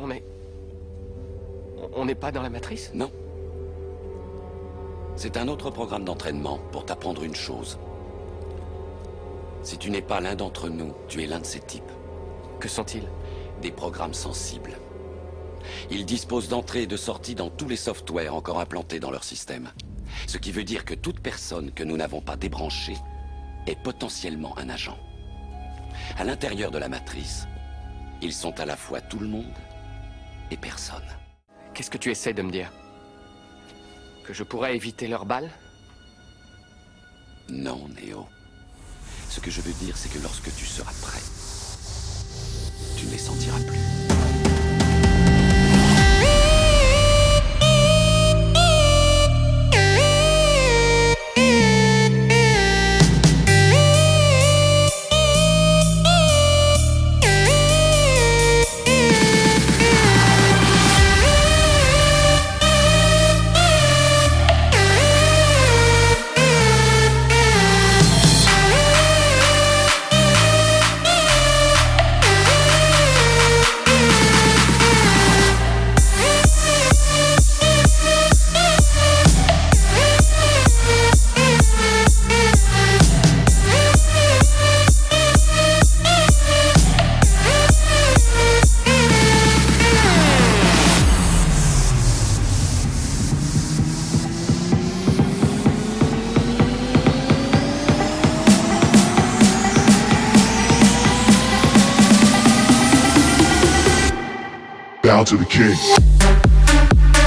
On est... On n'est pas dans la matrice? Non. C'est un autre programme d'entraînement pour t'apprendre une chose. Si tu n'es pas l'un d'entre nous, tu es l'un de ces types. Que sont-ils? Des programmes sensibles. Ils disposent d'entrée et de sortie dans tous les softwares encore implantés dans leur système. Ce qui veut dire que toute personne que nous n'avons pas débranchée est potentiellement un agent. À l'intérieur de la matrice, ils sont à la fois tout le monde et personne. Qu'est-ce que tu essaies de me dire? Que je pourrais éviter leurs balles Non, Néo. Ce que je veux dire, c'est que lorsque tu seras prêt, tu ne les sentiras plus. To the king.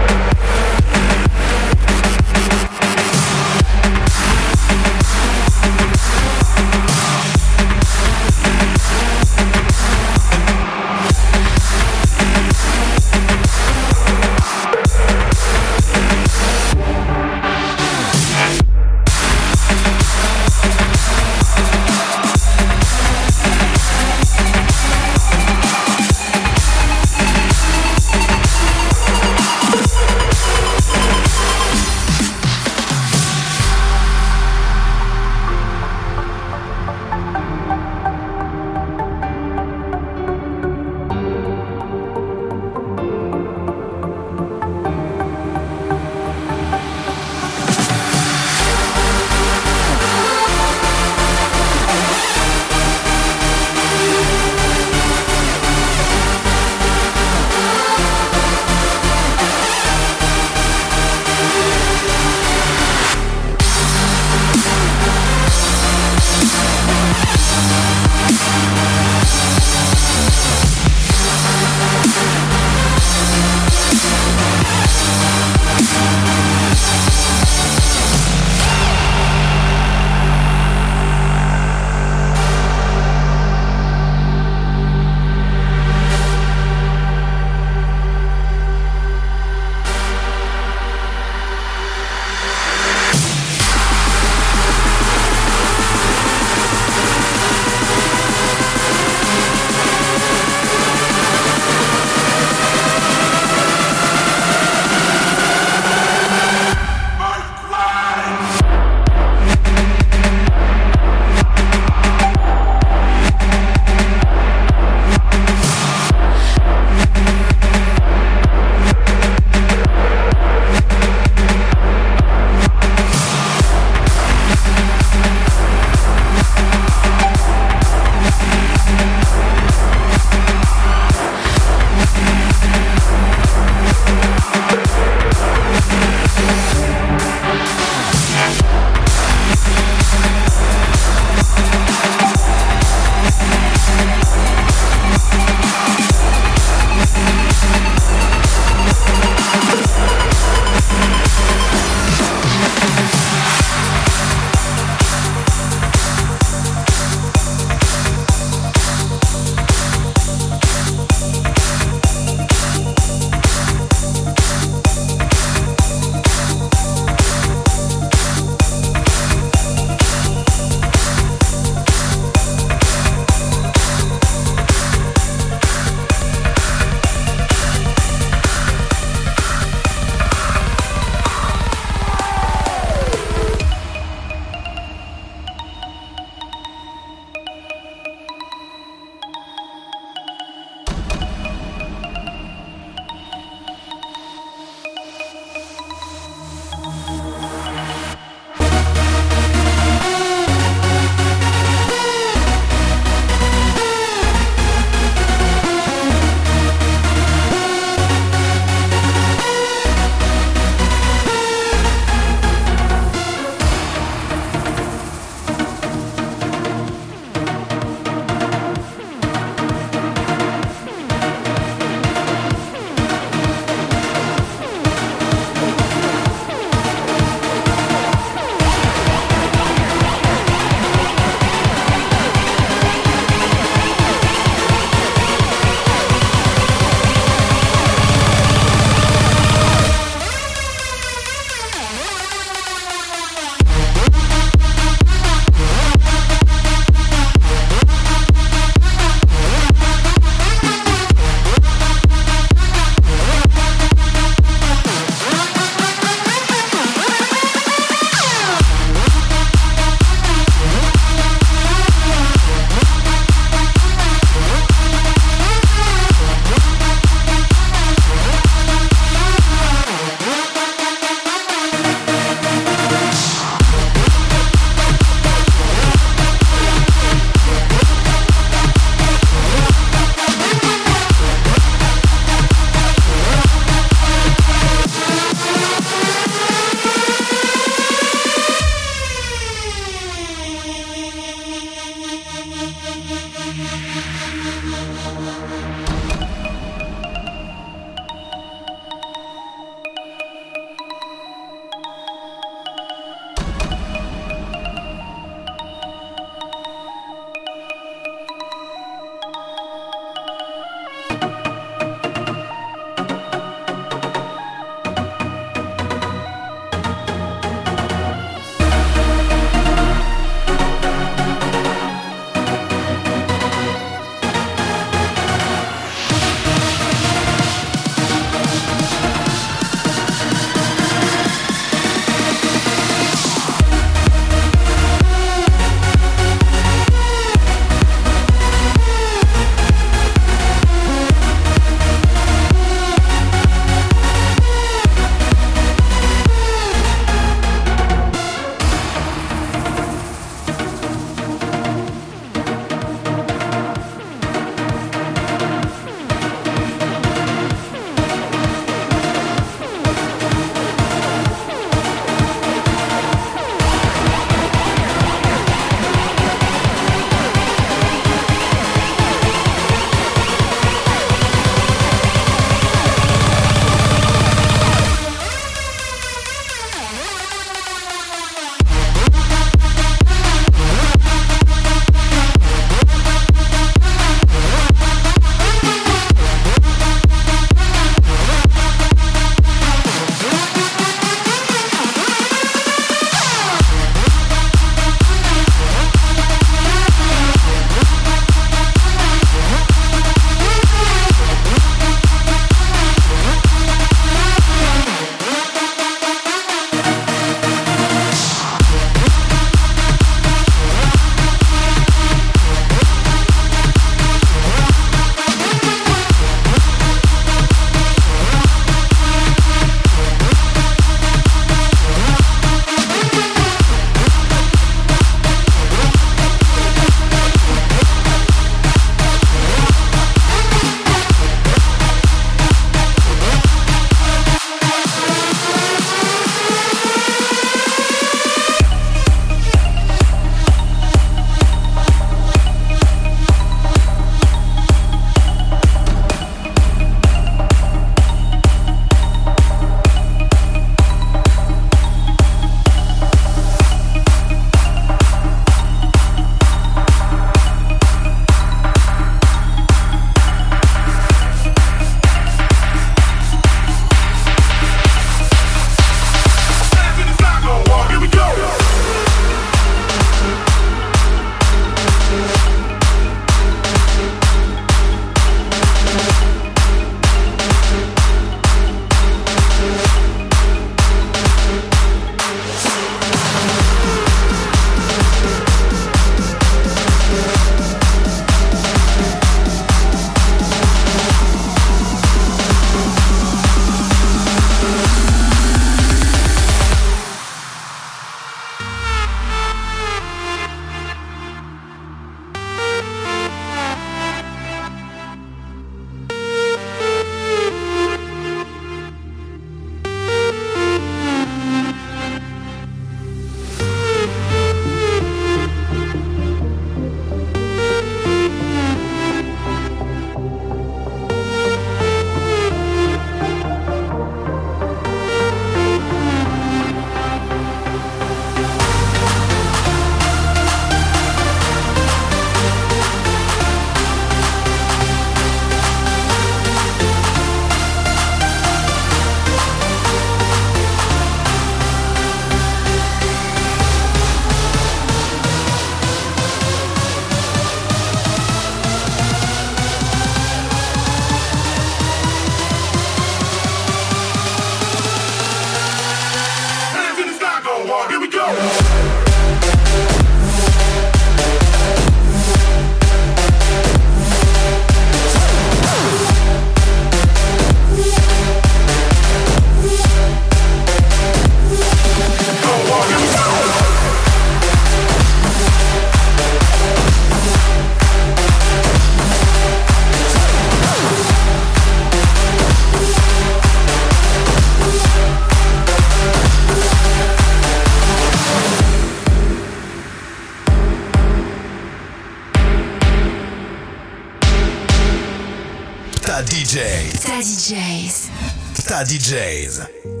Ta DJs.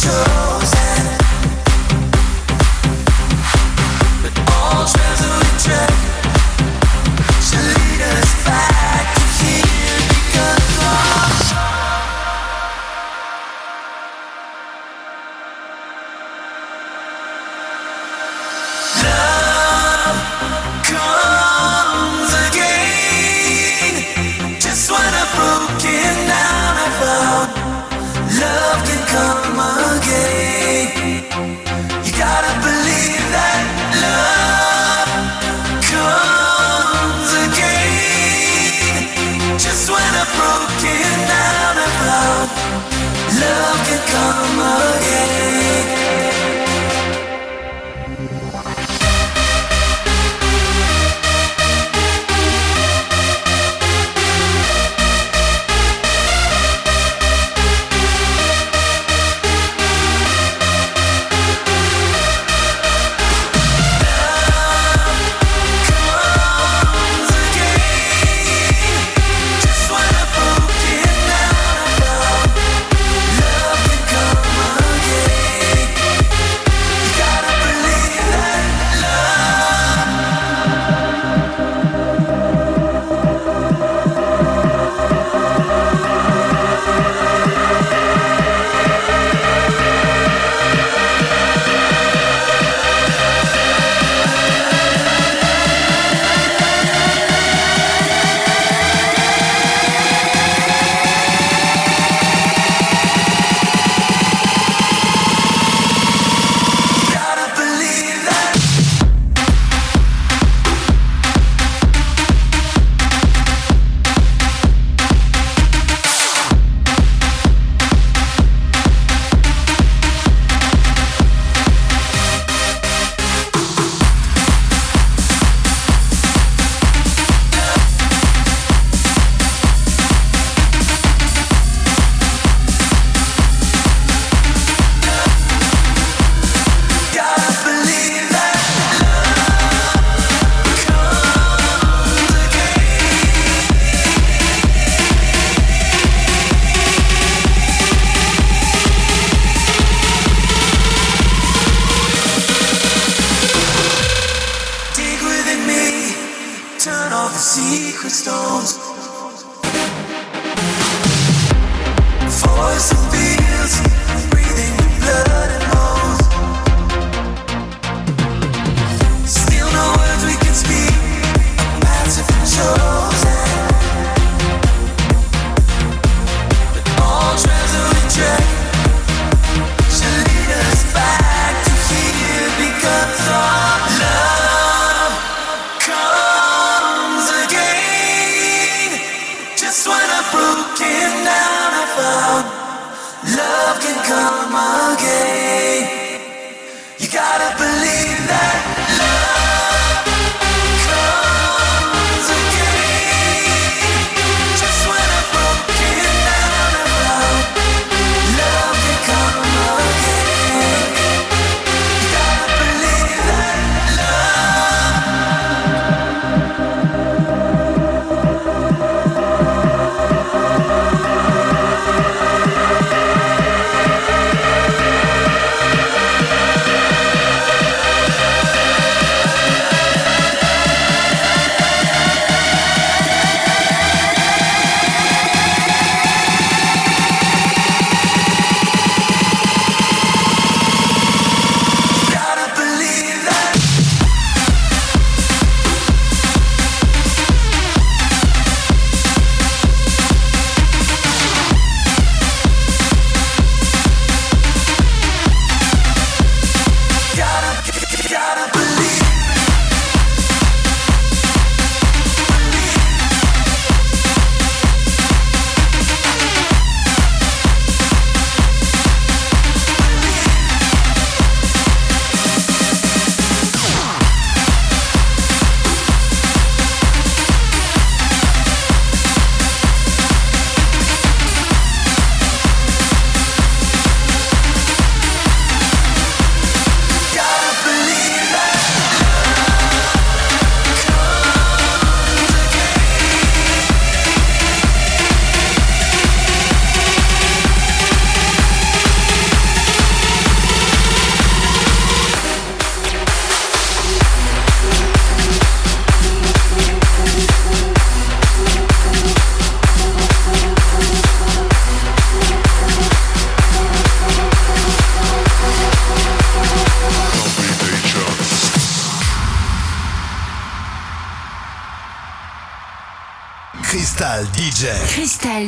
show.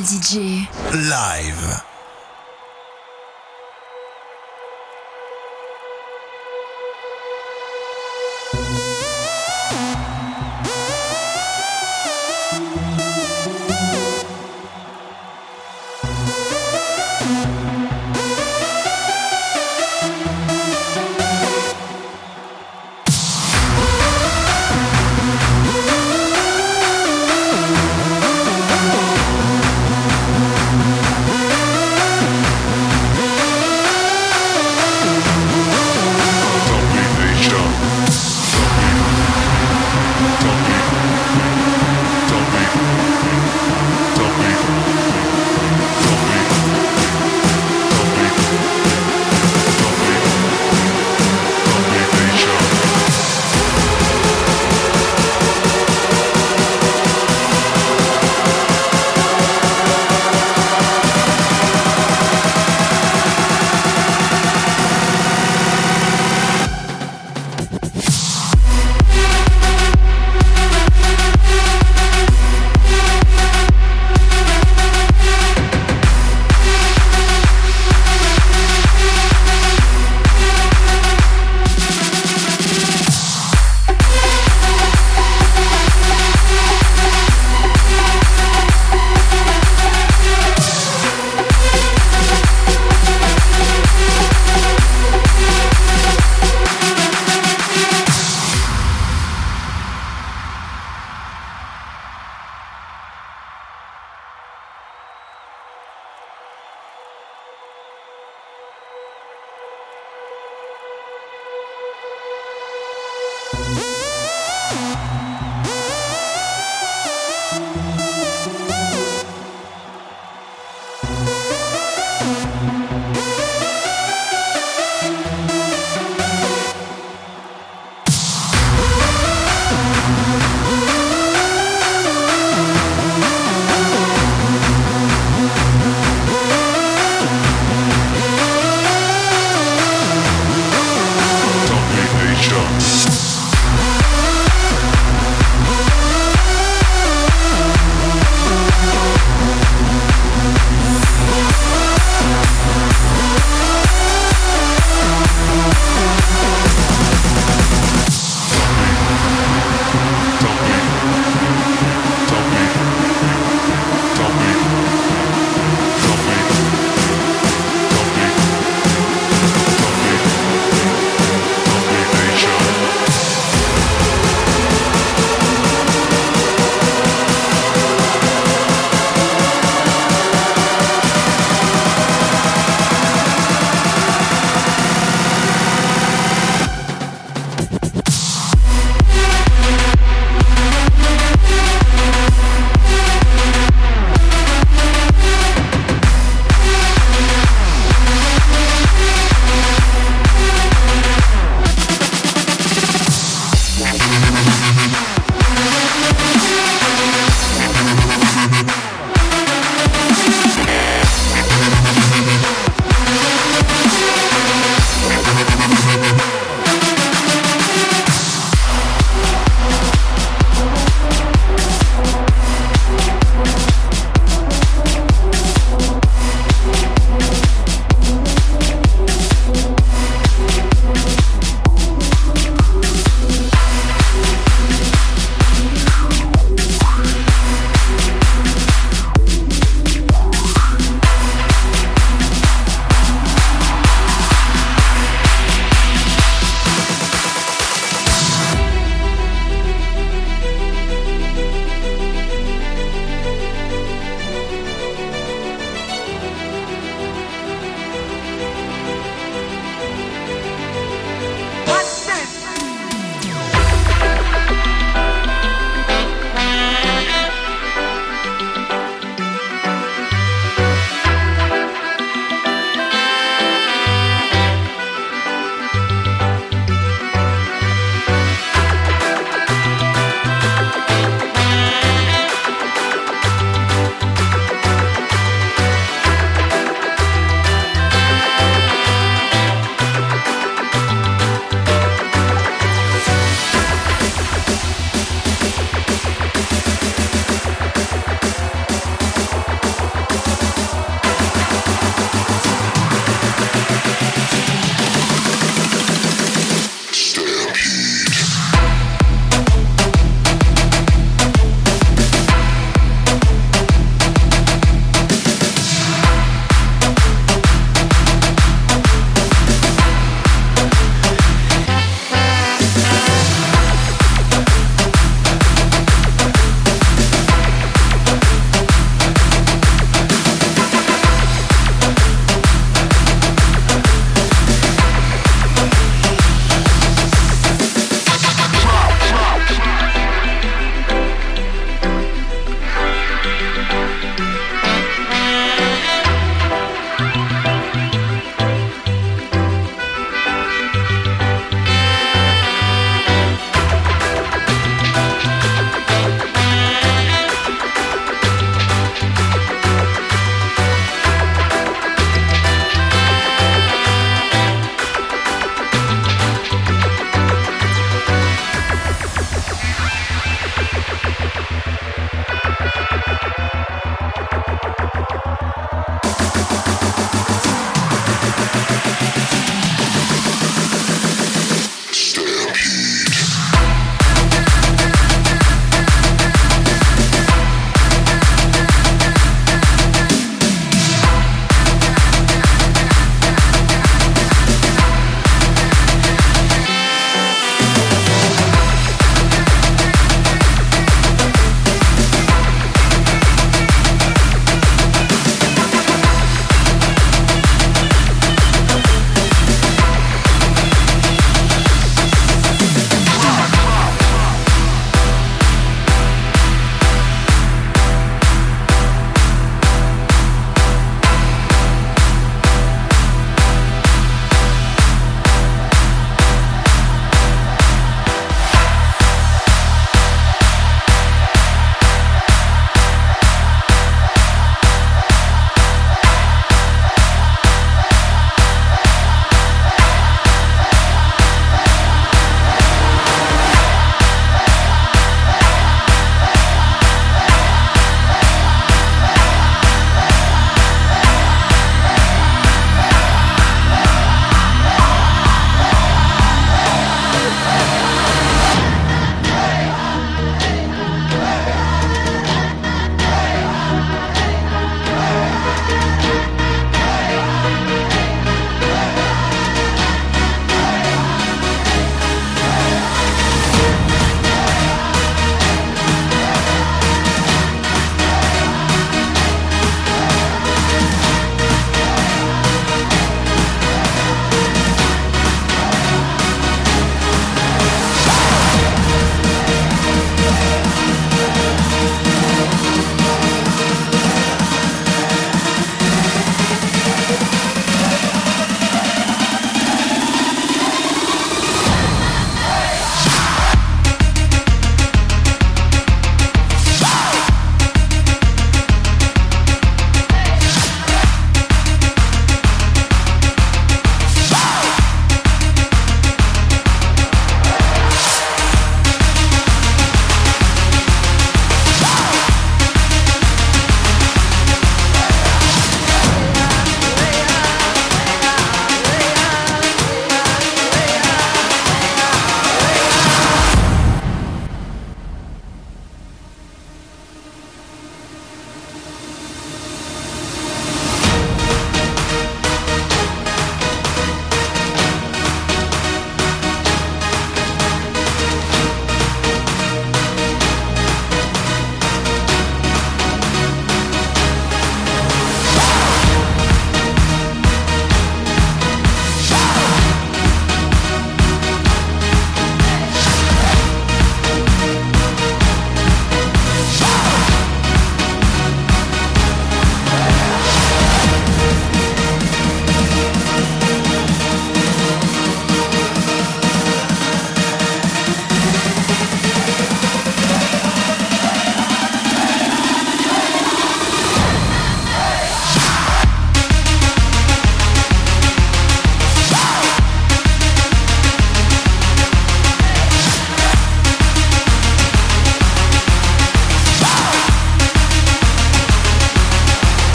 DJ. Live.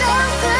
something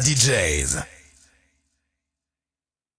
DJ.